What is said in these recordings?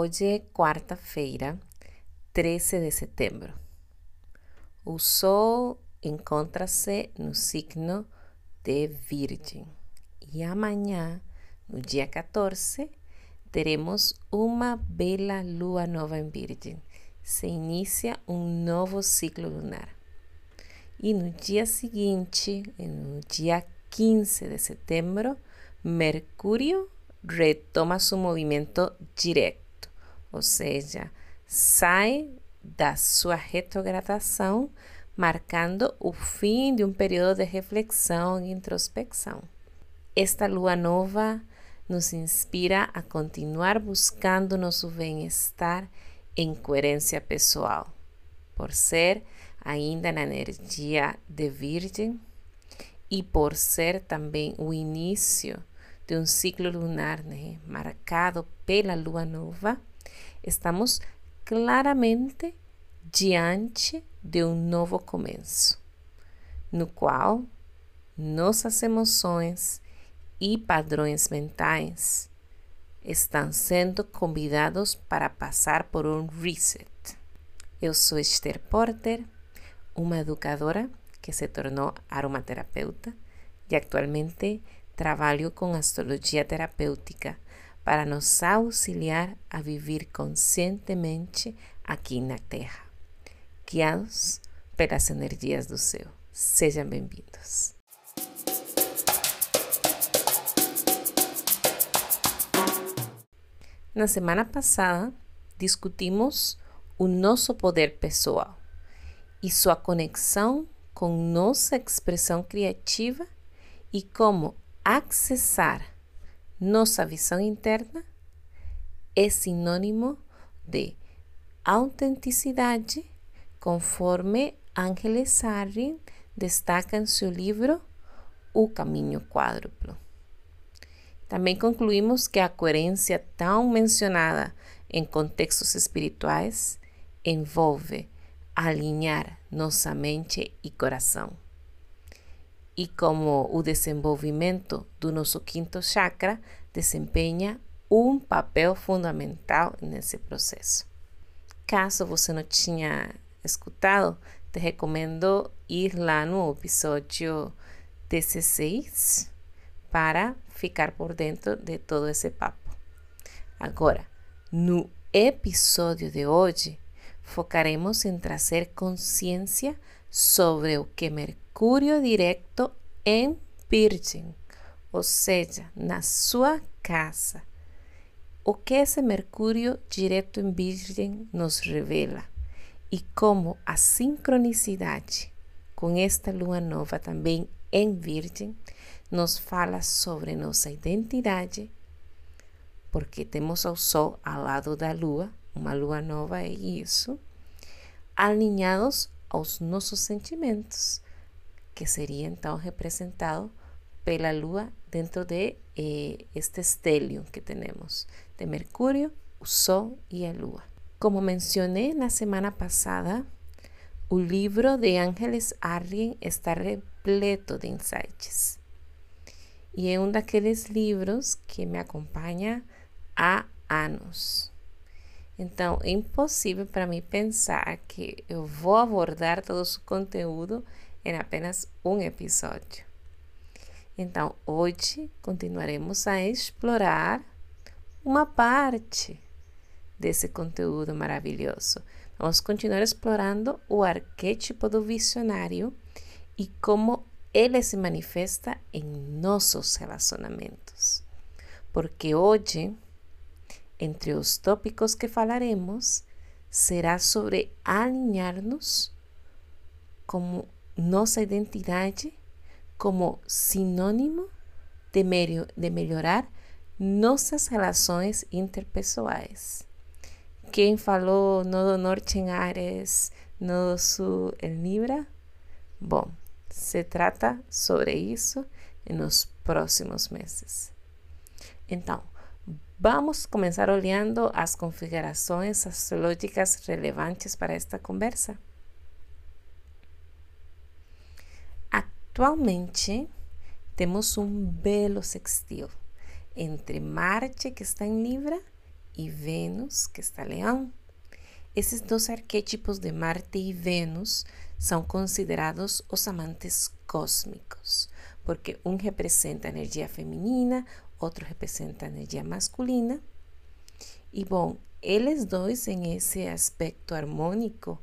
Hoje é quarta-feira, 13 de setembro. O Sol encontra-se no signo de Virgem e amanhã, no dia 14, teremos uma bela lua nova em Virgem. Se inicia um novo ciclo lunar. E no dia seguinte, no dia 15 de setembro, Mercúrio retoma seu movimento direto, ou seja, sai da sua retrogradação, marcando o fim de um período de reflexão e introspecção. Esta lua nova nos inspira a continuar buscando nosso bem-estar em coerência pessoal, por ser ainda na energia de Virgem e por ser também o início de um ciclo lunar né, marcado pela lua nova, estamos claramente diante de um novo começo, no qual nossas emoções e padrões mentais estão sendo convidados para passar por um reset. Eu sou Esther Porter, uma educadora que se tornou aromaterapeuta e atualmente trabalho com astrologia terapêutica para nos auxiliar a viver conscientemente aqui na Terra, guiados pelas energias do céu. Sejam bem-vindos. Na semana passada, discutimos o nosso poder pessoal e sua conexão com nossa expressão criativa e como acessar nossa visão interna é sinônimo de autenticidade, conforme Ángeles Sarri destaca em seu livro O Caminho Quádruplo. Também concluímos que a coerência tão mencionada em contextos espirituais envolve alinhar nossa mente e coração. E como o desenvolvimento do nosso quinto chakra desempenha um papel fundamental nesse processo. Caso você não tinha escutado, te recomendo ir lá no episódio 16 para ficar por dentro de todo esse papo. Agora, no episódio de hoje, focaremos em trazer consciência sobre o que Mercúrio direto em Virgem, ou seja, na sua casa. O que esse Mercúrio direto em Virgem nos revela e como a sincronicidade com esta lua nova também em Virgem nos fala sobre nossa identidade, porque temos o Sol ao lado da Lua, uma Lua nova é isso, alinhados aos nossos sentimentos, que seria então representado pela Lua dentro de eh, este estélio que temos, de Mercúrio, o Sol e a Lua. Como mencionei na semana passada, o livro de Ángeles Arjen está repleto de insights. E é um daqueles livros que me acompanha há anos. Então, é impossível para mim pensar que eu vou abordar todo o conteúdo em apenas um episódio. Então, hoje continuaremos a explorar uma parte desse conteúdo maravilhoso. Vamos continuar explorando o arquétipo do visionário e como ele se manifesta em nossos relacionamentos. Porque hoje, entre os tópicos que falaremos, será sobre alinhar-nos como nossa identidade como sinônimo de, de melhorar nossas relações interpessoais. Quem falou no norte em Ares, no sul em Libra? Bom, se trata sobre isso nos próximos meses. Então, vamos começar olhando as configurações astrológicas relevantes para esta conversa. Atualmente, temos um belo sextil entre Marte, que está em Libra, e Vênus, que está Leão. Esses dois arquétipos de Marte e Vênus são considerados os amantes cósmicos, porque um representa a energia feminina, outro representa a masculina. E bom, eles dois em esse aspecto harmônico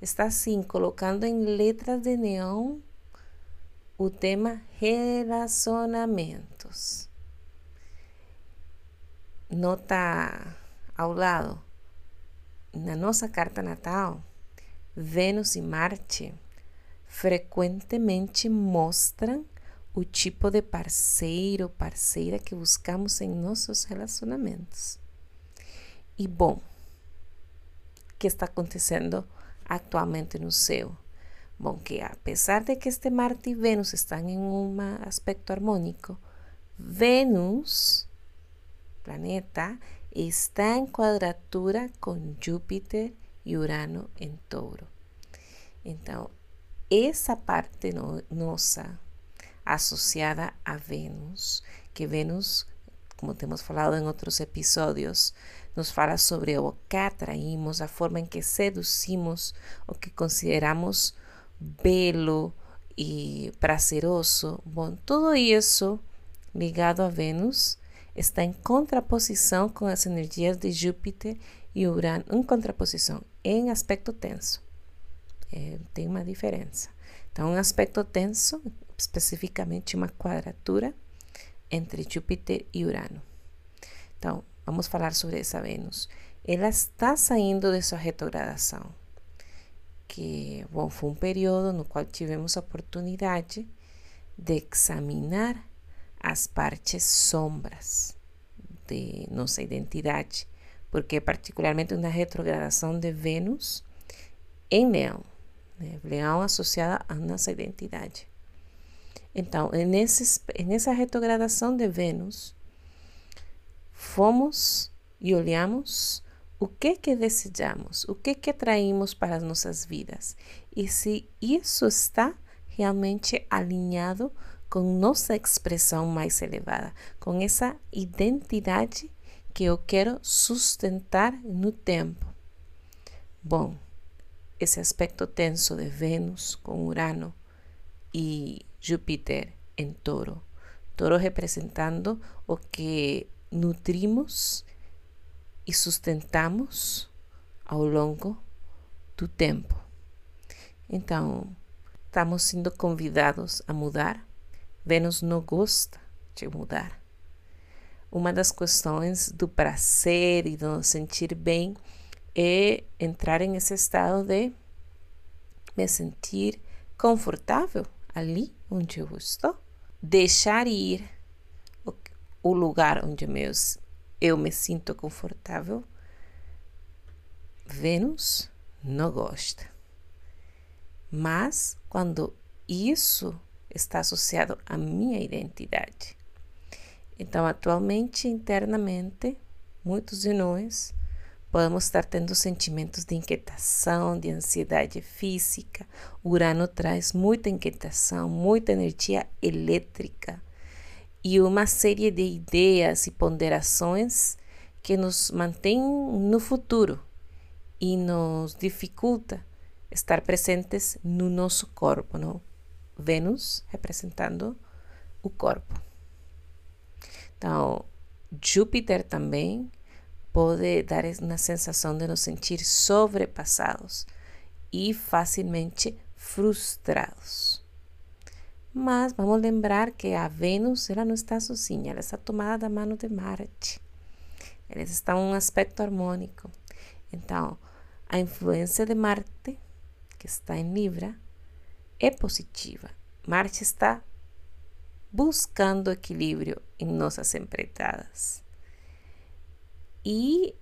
está colocando em letras de neon o tema relacionamentos. Nota ao lado, na nossa carta natal, Vênus e Marte frequentemente mostram o tipo de parceiro parceira que buscamos em nossos relacionamentos. E bom, o que está acontecendo atualmente no céu? Bom, que apesar de que este Marte e Vênus estão em um aspecto harmônico, Vênus, planeta, está em quadratura com Júpiter e Urano em touro. Então, essa parte no, nossa associada a Vênus, que Vênus, como temos falado em outros episódios, nos fala sobre o que atraímos, a forma em que seduzimos o que consideramos belo e prazeroso. Bom, tudo isso ligado a Vênus está em contraposição com as energias de Júpiter e Urano, em contraposição, em aspecto tenso. É, tem uma diferença. Então, um aspecto tenso, especificamente uma quadratura entre Júpiter e Urano. Então, vamos falar sobre essa Vênus. Ela está saindo de sua retrogradação, que bom, foi um período no qual tivemos a oportunidade de examinar as partes sombras de nossa identidade, porque particularmente uma retrogradação de Vênus em Leão, né? Leão associada à nossa identidade. Então, nesses, nessa retrogradação de Vênus, fomos e olhamos o que que desejamos, o que que atraímos para as nossas vidas e se isso está realmente alinhado com nossa expressão mais elevada, com essa identidade que eu quero sustentar no tempo. Bom, esse aspecto tenso de Vênus com Urano e Júpiter em Touro. Touro representando o que nutrimos e sustentamos ao longo do tempo. Então, estamos sendo convidados a mudar. Vênus não gosta de mudar. Uma das questões do prazer e do sentir bem é entrar em esse estado de me sentir confortável ali onde eu estou. Deixar ir o, lugar onde meus, eu me sinto confortável. Vênus não gosta. Mas quando isso está associado à minha identidade. Então, atualmente, internamente, muitos de nós Podemos estar tendo sentimentos de inquietação, de ansiedade física. Urano traz muita inquietação, muita energia elétrica e uma série de ideias e ponderações que nos mantém no futuro e nos dificulta estar presentes no nosso corpo, não? Vênus representando o corpo. Então, Júpiter também pode dar uma sensação de nos sentir sobrepassados e facilmente frustrados. Mas vamos lembrar que a Vênus ela não está sozinha, ela está tomada da mão de Marte. Eles estão em um aspecto harmônico. Então, a influência de Marte, que está em Libra, é positiva. Marte está buscando equilíbrio em nossas empreitadas. E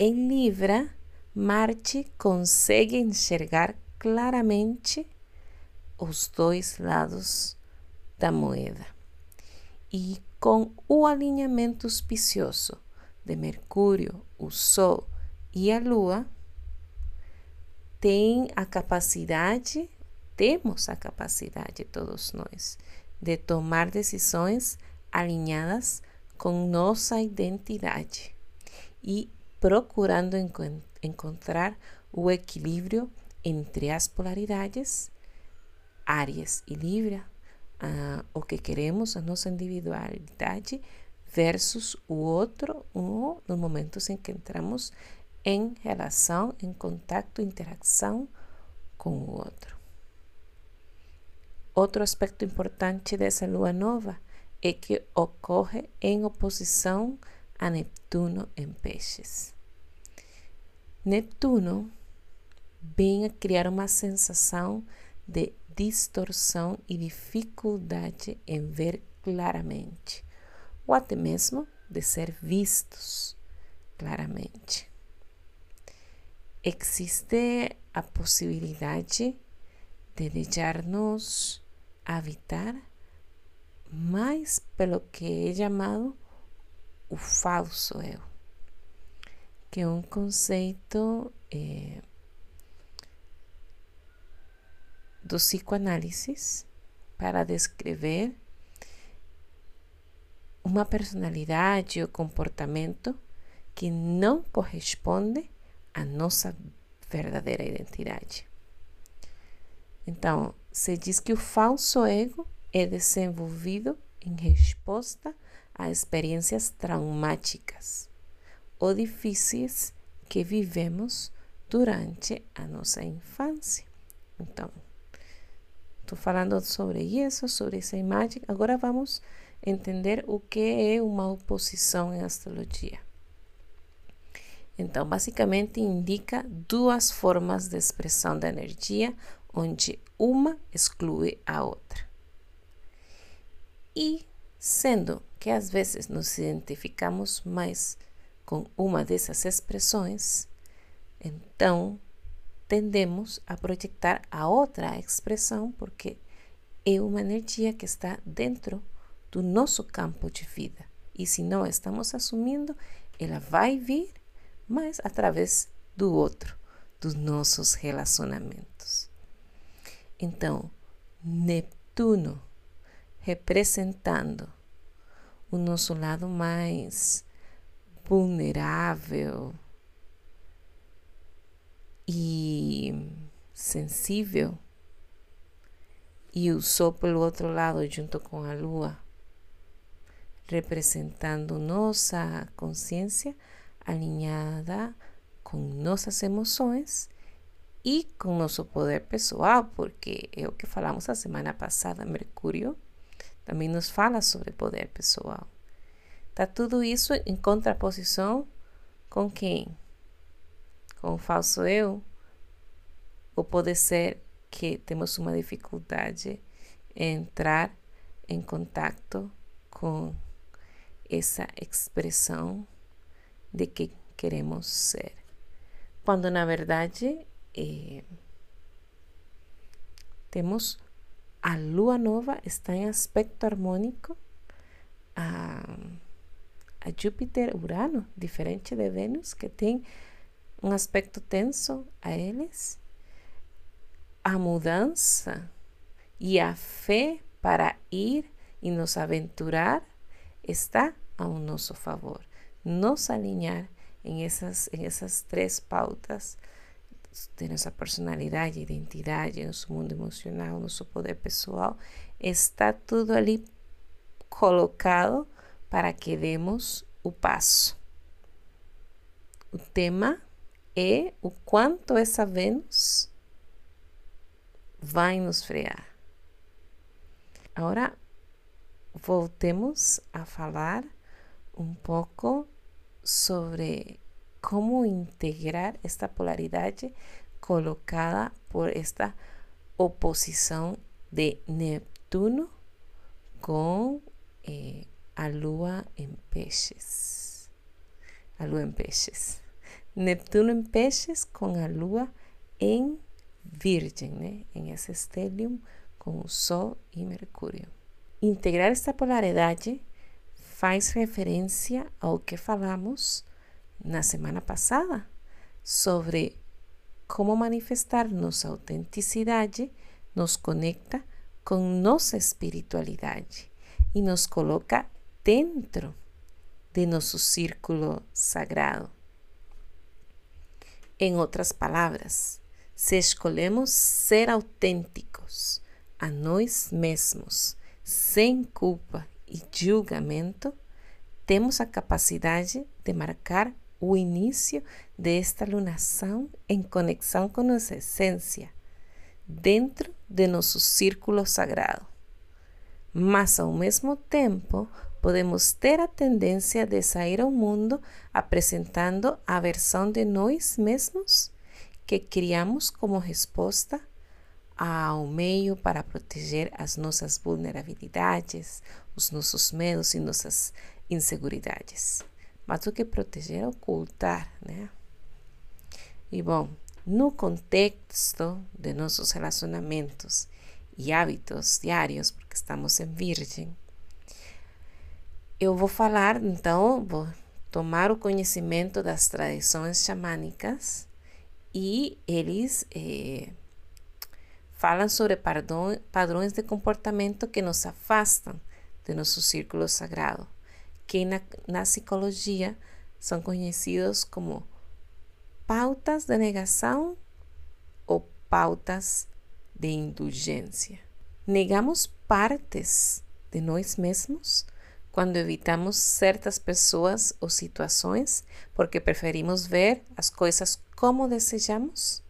em Libra, Marte consegue enxergar claramente os dois lados da moeda. E com o alinhamento auspicioso de Mercúrio, o Sol e a Lua, tem a capacidade, temos a capacidade, todos nós, de tomar decisões alinhadas com nossa identidade. E procurando encontrar o equilíbrio entre as polaridades, Áries e Libra, uh, o que queremos, a nossa individualidade, versus o outro, um dos momentos em que entramos em relação, em contato, interação com o outro. Outro aspecto importante dessa lua nova é que ocorre em oposição a Neptuno em Peixes. Neptuno vem a criar uma sensação de distorção e dificuldade em ver claramente, ou até mesmo de ser vistos claramente. Existe a possibilidade de deixar-nos habitar mais pelo que é chamado o falso eu, que é um conceito eh, do psicoanálisis para descrever uma personalidade ou comportamento que não corresponde à nossa verdadeira identidade. Então, se diz que o falso ego é desenvolvido em resposta a experiências traumáticas ou difíceis que vivemos durante a nossa infância. Então, estou falando sobre isso, sobre essa imagem. Agora vamos entender o que é uma oposição em astrologia. Então, basicamente indica duas formas de expressão da energia, onde uma exclui a outra. E sendo que às vezes nos identificamos mais com uma dessas expressões, então tendemos a projetar a outra expressão porque é uma energia que está dentro do nosso campo de vida. E se não estamos assumindo, ela vai vir, mas através do outro, dos nossos relacionamentos. Então, Neptuno representando o nosso lado mais vulnerável e sensível, e o Sol pelo outro lado, junto com a Lua, representando nossa consciência alinhada com nossas emoções e com nosso poder pessoal, porque é o que falamos a semana passada, Mercúrio também nos fala sobre poder pessoal. Está tudo isso em contraposição com quem? Com o falso eu? Ou pode ser que temos uma dificuldade em entrar em contato com essa expressão de que queremos ser. Quando na verdade eh, temos a lua nova está em aspecto harmônico a, a Júpiter-Urano, diferente de Vênus, que tem um aspecto tenso a eles. A mudança e a fé para ir e nos aventurar está ao nosso favor. Nos alinhar em essas, em essas três pautas de nossa personalidade, identidade, nosso mundo emocional, nosso poder pessoal, está tudo ali colocado para que demos o passo. O tema é o quanto essa Vênus vai nos frear. Agora, voltemos a falar um pouco sobre cómo integrar esta polaridade colocada por esta oposição de Neptuno com eh, a Lua em Peixes. A Lua em Peixes. Neptuno em Peixes com a Lua em Virgem, né? em esse estelium com o Sol e Mercúrio. Integrar esta polaridade faz referência ao que falamos na semana passada sobre como manifestar nossa autenticidade nos conecta com nossa espiritualidade e nos coloca dentro de nosso círculo sagrado. Em outras palavras, se escolhemos ser autênticos a nós mesmos, sem culpa e julgamento, temos a capacidade de marcar o início desta lunação em conexão com nossa essência, dentro de nosso círculo sagrado. Mas, ao mesmo tempo, podemos ter a tendência de sair ao mundo apresentando a versão de nós mesmos que criamos como resposta ao meio para proteger as nossas vulnerabilidades, os nossos medos e nossas inseguridades. Mas do que proteger é ocultar, né? E bom, no contexto de nossos relacionamentos e hábitos diários, porque estamos em Virgem, eu vou falar, então, vou tomar o conhecimento das tradições xamânicas e eles eh, falam sobre padrões de comportamento que nos afastam de nosso círculo sagrado, que na, na psicologia são conhecidos como pautas de negação ou pautas de indulgência. Negamos partes de nós mesmos quando evitamos certas pessoas ou situações porque preferimos ver as coisas como desejamos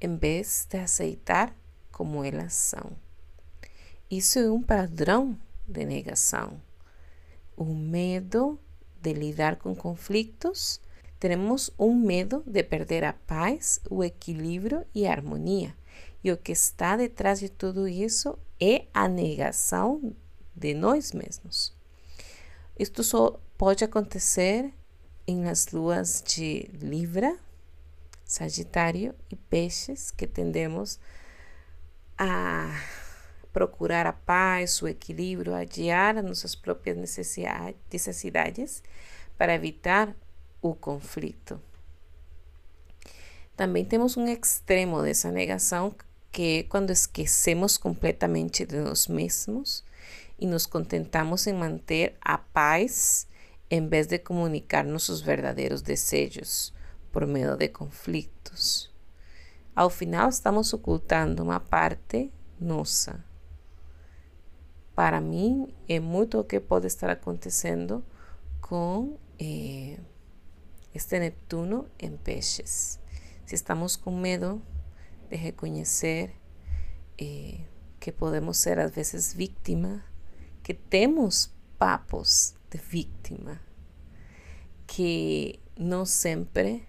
em vez de aceitar como elas são. Isso é um padrão de negação. O medo de lidar com conflitos. Temos um medo de perder a paz, o equilíbrio e a harmonia. E o que está detrás de tudo isso é a negação de nós mesmos. Isto só pode acontecer em as luas de Libra, Sagitário e Peixes, que tendemos a procurar a paz, o equilíbrio, adiar nossas próprias necessidades para evitar o conflito. Também temos um extremo dessa negação, que é quando esquecemos completamente de nós mesmos e nos contentamos em manter a paz em vez de comunicar nossos verdadeiros desejos por meio de conflitos. Ao final, estamos ocultando uma parte nossa. Para mim, é muito o que pode estar acontecendo com eh, este Netuno em Peixes. Se estamos com medo de reconhecer eh, que podemos ser às vezes vítima que temos papos de vítima, que não sempre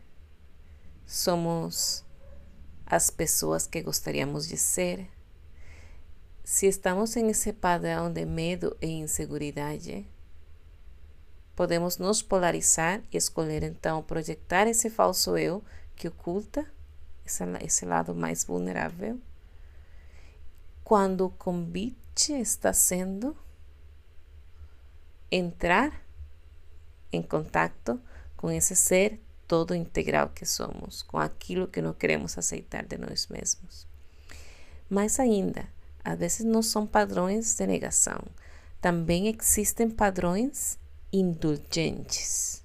somos as pessoas que gostaríamos de ser. Se estamos em esse padrão de medo e inseguridade, podemos nos polarizar e escolher então projetar esse falso eu que oculta esse, esse lado mais vulnerável. Quando o convite está sendo entrar em contato com esse ser todo integral que somos, com aquilo que não queremos aceitar de nós mesmos. Mais ainda, às vezes não são padrões de negação, também existem padrões indulgentes,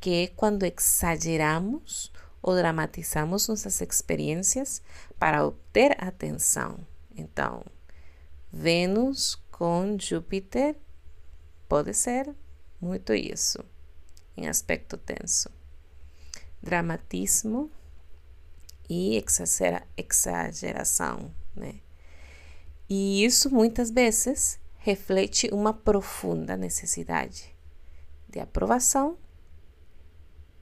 que é quando exageramos ou dramatizamos nossas experiências para obter atenção. Então, Vênus com Júpiter Pode ser muito isso, em aspecto tenso. Dramatismo e exageração, né? E isso muitas vezes reflete uma profunda necessidade de aprovação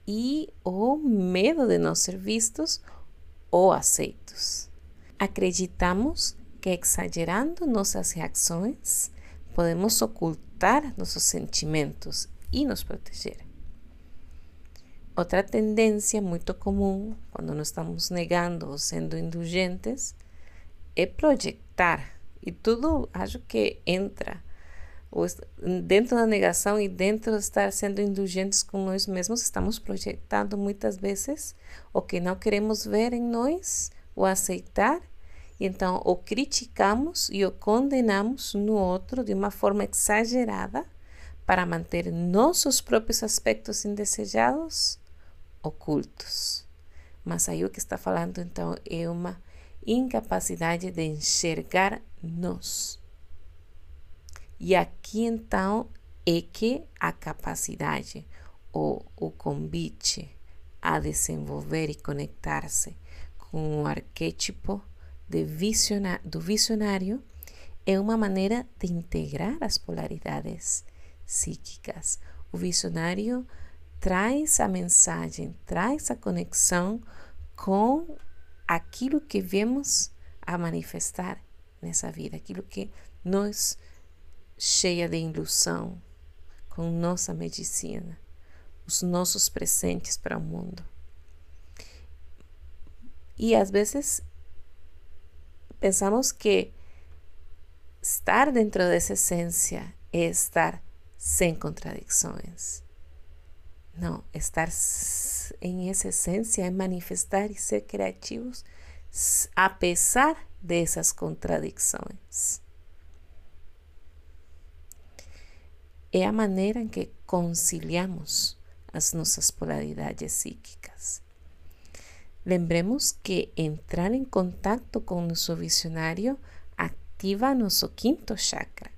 e o medo de não ser vistos ou aceitos. Acreditamos que exagerando nossas reações podemos ocultar nossos sentimentos e nos proteger. Outra tendência muito comum quando nos estamos negando ou sendo indulgentes é projetar. E tudo acho que entra dentro da negação e dentro de estar sendo indulgentes com nós mesmos, estamos projetando muitas vezes o que não queremos ver em nós ou aceitar então, o criticamos e o condenamos no outro de uma forma exagerada para manter nossos próprios aspectos indesejados ocultos. Mas aí o que está falando então é uma incapacidade de enxergar-nos. E aqui então é que a capacidade ou o convite a desenvolver e conectar-se com o arquétipo do visionário é uma maneira de integrar as polaridades psíquicas. O visionário traz a mensagem, traz a conexão com aquilo que vemos a manifestar nessa vida, aquilo que nos cheia de ilusão, com nossa medicina, os nossos presentes para o mundo. E às vezes pensamos que estar dentro dessa essência é estar sem contradições. Não, estar em essa essência é manifestar e ser criativos apesar dessas contradições. É a maneira em que conciliamos as nossas polaridades psíquicas. Lembremos que entrar em contato com nosso visionário ativa nosso quinto chakra,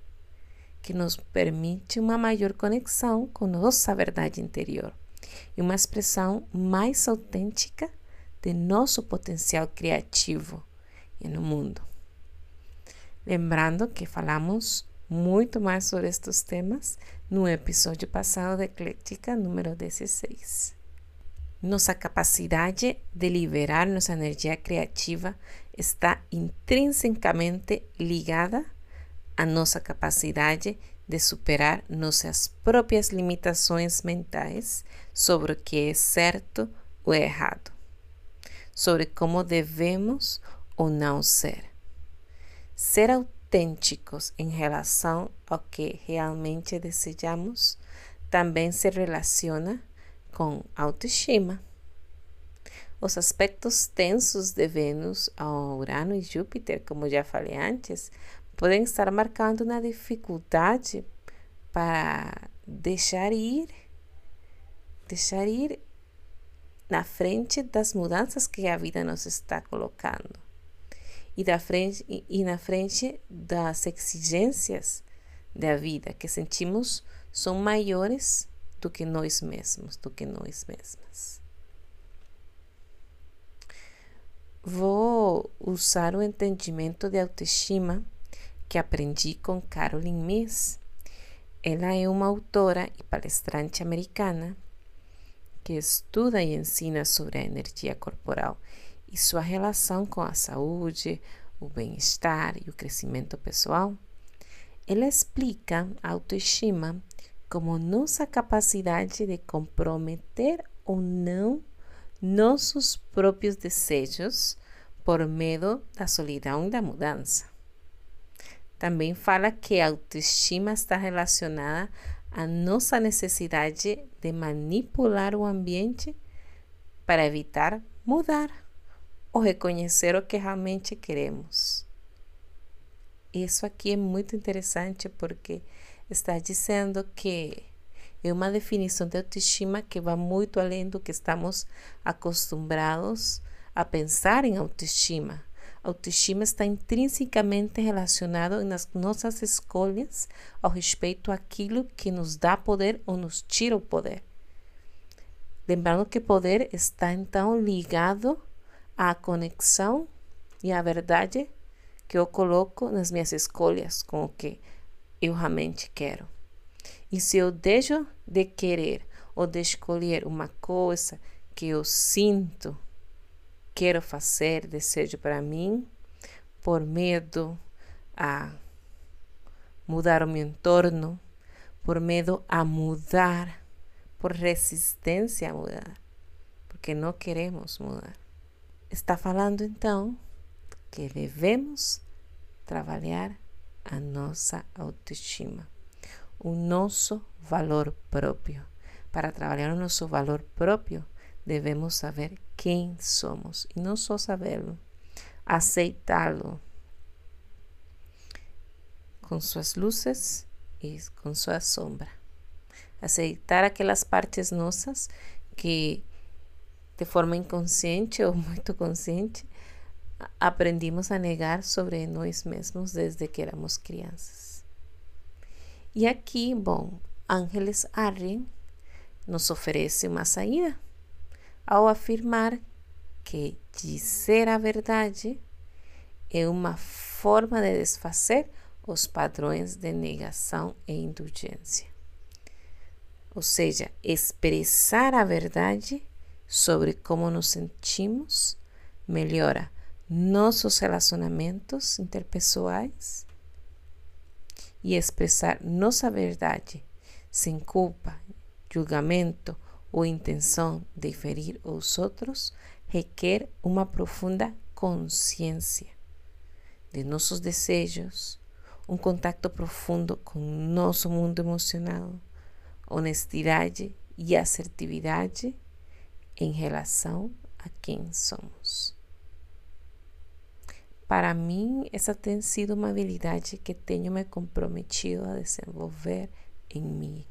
que nos permite uma maior conexão com nossa verdade interior e uma expressão mais autêntica de nosso potencial criativo no mundo. Lembrando que falamos muito mais sobre estes temas no episódio passado de Eclética número 16. Nossa capacidade de liberar nossa energia criativa está intrinsecamente ligada à nossa capacidade de superar nossas próprias limitações mentais sobre o que é certo ou errado, sobre como devemos ou não ser. Ser autênticos em relação ao que realmente desejamos também se relaciona com autoestima. Os aspectos tensos de Vênus Urano e Júpiter, como já falei antes, podem estar marcando uma dificuldade para deixar ir, deixar ir na frente das mudanças que a vida nos está colocando e, da frente, e na frente das exigências da vida que sentimos são maiores do que nós mesmos, do que nós mesmas. Vou usar o entendimento de autoestima que aprendi com Caroline Miss. Ela é uma autora e palestrante americana que estuda e ensina sobre a energia corporal e sua relação com a saúde, o bem-estar e o crescimento pessoal. Ela explica a autoestima como nossa capacidade de comprometer ou não nossos próprios desejos por medo da solidão e da mudança. Também fala que a autoestima está relacionada à nossa necessidade de manipular o ambiente para evitar mudar ou reconhecer o que realmente queremos. Isso aqui é muito interessante porque está dizendo que é uma definição de autoestima que vai muito além do que estamos acostumbrados a pensar em autoestima. Autoestima está intrinsecamente relacionado nas nossas escolhas ao respeito àquilo que nos dá poder ou nos tira o poder. Lembrando que poder está então ligado à conexão e à verdade que eu coloco nas minhas escolhas com o que eu realmente quero. E se eu deixo de querer ou de escolher uma coisa que eu sinto, quero fazer, desejo para mim, por medo a mudar o meu entorno, por medo a mudar, por resistência a mudar, porque não queremos mudar. Está falando então que devemos trabalhar a nossa autoestima, o nosso valor próprio. Para trabalhar o nosso valor próprio, devemos saber quem somos e não só sabê-lo, aceitá-lo com suas luzes e com sua sombra. Aceitar aquelas partes nossas que de forma inconsciente ou muito consciente, aprendimos a negar sobre nós mesmos desde que éramos crianças. E aqui, bom, Ángeles Arrin nos oferece uma saída ao afirmar que dizer a verdade é uma forma de desfazer os padrões de negação e indulgência. Ou seja, expressar a verdade sobre como nos sentimos melhora nossos relacionamentos interpessoais e expressar nossa verdade sem culpa, julgamento ou intenção de ferir os outros requer uma profunda consciência de nossos desejos, um contato profundo com nosso mundo emocional, honestidade e assertividade em relação a quem somos. Para mim, essa tem sido uma habilidade que tenho me comprometido a desenvolver em mim.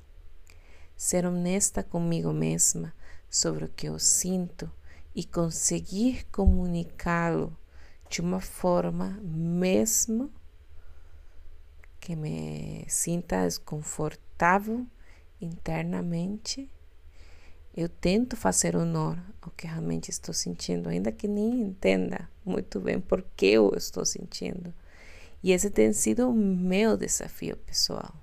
Ser honesta comigo mesma sobre o que eu sinto e conseguir comunicá-lo de uma forma mesmo que me sinta desconfortável internamente eu tento fazer honor ao que realmente estou sentindo, ainda que nem entenda muito bem por que eu estou sentindo. E esse tem sido o meu desafio pessoal.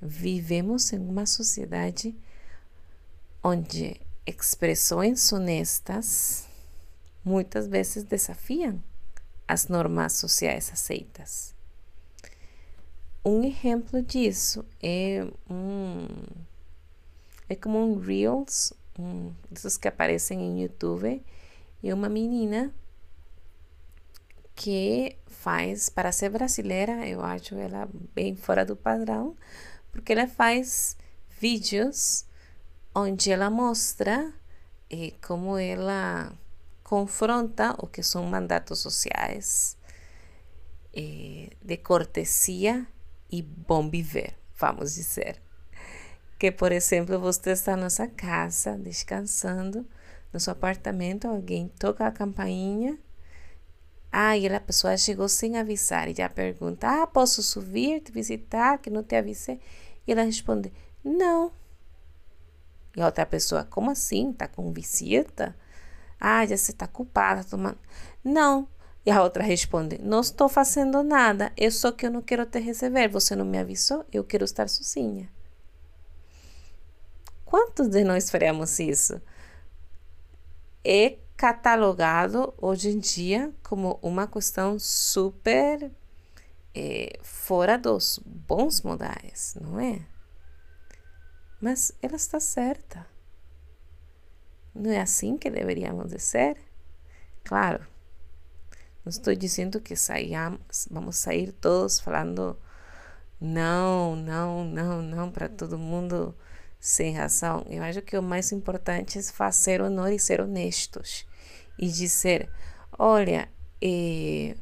Vivemos em uma sociedade onde expressões honestas muitas vezes desafiam as normas sociais aceitas. Um exemplo disso é um é como um Reels, um desses que aparecem em YouTube, e uma menina que faz, para ser brasileira, eu acho ela bem fora do padrão, porque ela faz vídeos onde ela mostra eh, como ela confronta o que são mandatos sociais eh, de cortesia e bom viver, vamos dizer que, por exemplo, você está na sua casa, descansando, no seu apartamento, alguém toca a campainha, ah, e a pessoa chegou sem avisar e já pergunta, ah, posso subir, te visitar, que não te avisei? E ela responde, não. E a outra pessoa, como assim? Tá com visita? Ah, já você está culpada, tomando. Não. E a outra responde, não estou fazendo nada, é só que eu não quero te receber, você não me avisou, eu quero estar sozinha. Quantos de nós faremos isso? É catalogado hoje em dia como uma questão super é, fora dos bons modais, não é? Mas ela está certa. Não é assim que deveríamos de ser? Claro, não estou dizendo que saiamos, vamos sair todos falando não, não, não, não para todo mundo sem razão. Eu acho que o mais importante é fazer honor e ser honestos. E dizer: olha, eh,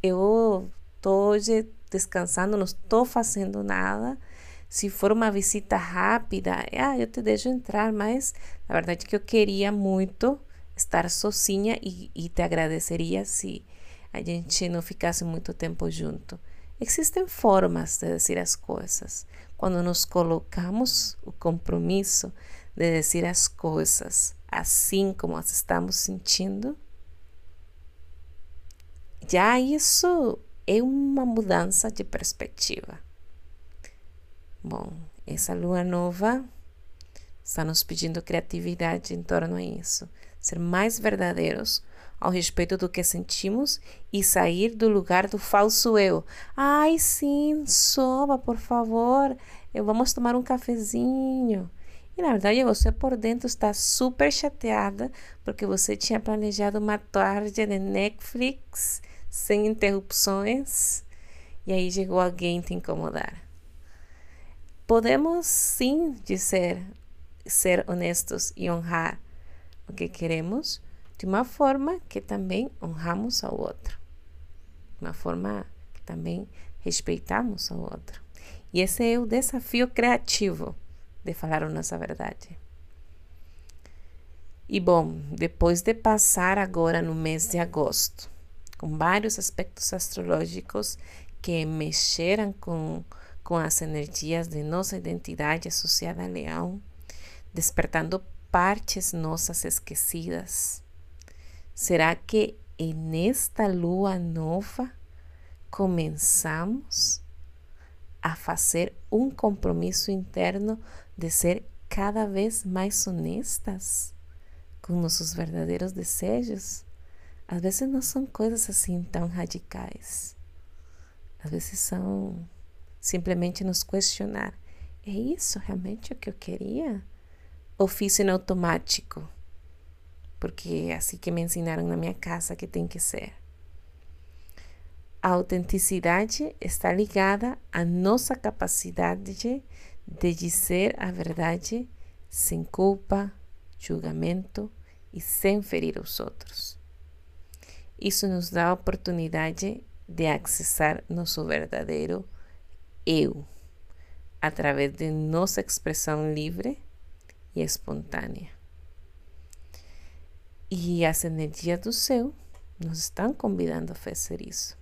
eu estou hoje descansando, não estou fazendo nada. Se for uma visita rápida, ah, eu te deixo entrar, mas na verdade que eu queria muito estar sozinha e, e te agradeceria se a gente não ficasse muito tempo junto. Existem formas de dizer as coisas. Quando nos colocamos o compromisso de dizer as coisas assim como as estamos sentindo, já isso é uma mudança de perspectiva. Bom, essa lua nova está nos pedindo criatividade em torno a isso, ser mais verdadeiros ao respeito do que sentimos e sair do lugar do falso eu. Ai, sim, soba, por favor, eu vamos tomar um cafezinho. E na verdade você por dentro está super chateada porque você tinha planejado uma tarde de Netflix sem interrupções e aí chegou alguém te incomodar. Podemos sim dizer, ser honestos e honrar o que queremos, de uma forma que também honramos ao outro, uma forma que também respeitamos ao outro. E esse é o desafio criativo de falar a nossa verdade. E bom, depois de passar agora no mês de agosto, com vários aspectos astrológicos que mexeram com, com as energias de nossa identidade associada a Leão, despertando partes nossas esquecidas. Será que nesta lua nova começamos a fazer um compromisso interno de ser cada vez mais honestas com nossos verdadeiros desejos? Às vezes não são coisas assim tão radicais. Às vezes são simplesmente nos questionar: é isso realmente o que eu queria? Ou fiz em automático? Porque é assim que me ensinaram na minha casa que tem que ser. A autenticidade está ligada à nossa capacidade de dizer a verdade sem culpa, julgamento e sem ferir os outros. Isso nos dá a oportunidade de acessar nosso verdadeiro eu através de nossa expressão livre e espontânea. E as energias do céu nos estão convidando a fazer isso.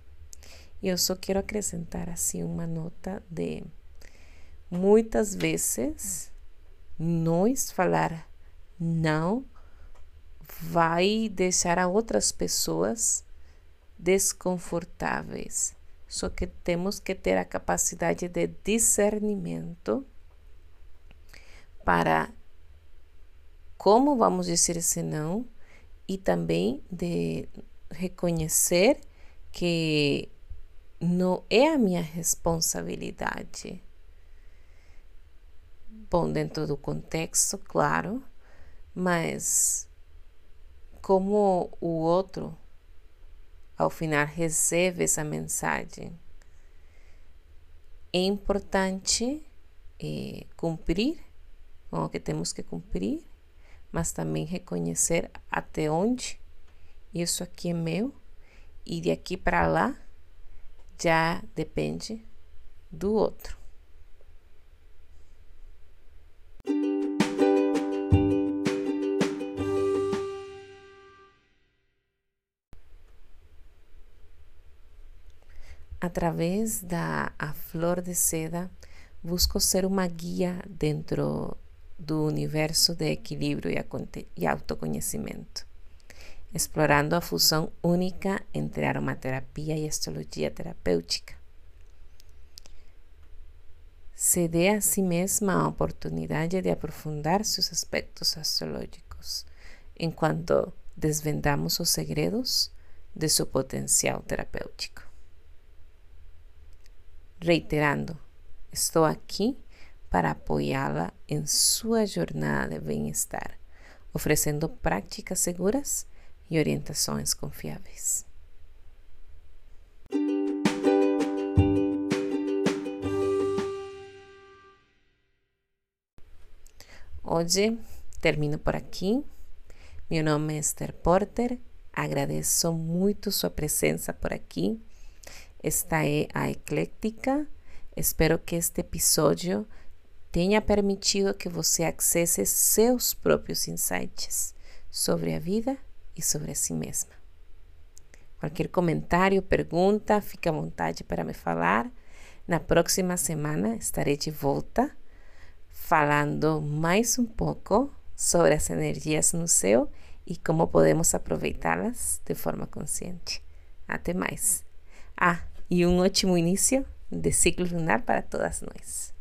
E eu só quero acrescentar assim uma nota de muitas vezes nós falar não vai deixar a outras pessoas desconfortáveis. Só que temos que ter a capacidade de discernimento para como vamos dizer esse não e também de reconhecer que não é a minha responsabilidade. Bom, dentro do contexto, claro, mas como o outro, ao final, recebe essa mensagem. É importante é, cumprir com o que temos que cumprir, mas também reconhecer até onde isso aqui é meu e de aqui para lá já depende do outro. Através da a flor de seda, busco ser uma guia dentro do universo de equilíbrio e autoconhecimento, explorando a fusão única entre aromaterapia e astrologia terapêutica. Se dê a si mesma a oportunidade de aprofundar seus aspectos astrológicos, enquanto desvendamos os segredos de seu potencial terapêutico. Reiterando, estou aqui para apoiá-la em sua jornada de bem-estar, oferecendo práticas seguras e orientações confiáveis. Hoje termino por aqui. Meu nome é Esther Porter. Agradeço muito sua presença por aqui. Esta é a Ecléctica. Espero que este episódio tenha permitido que você acesse seus próprios insights sobre a vida e sobre si mesma. Qualquer comentário, pergunta, fique à vontade para me falar. Na próxima semana estarei de volta falando mais um pouco sobre as energias no céu e como podemos aproveitá-las de forma consciente. Até mais. Ah, e um ótimo início de ciclo lunar para todas nós.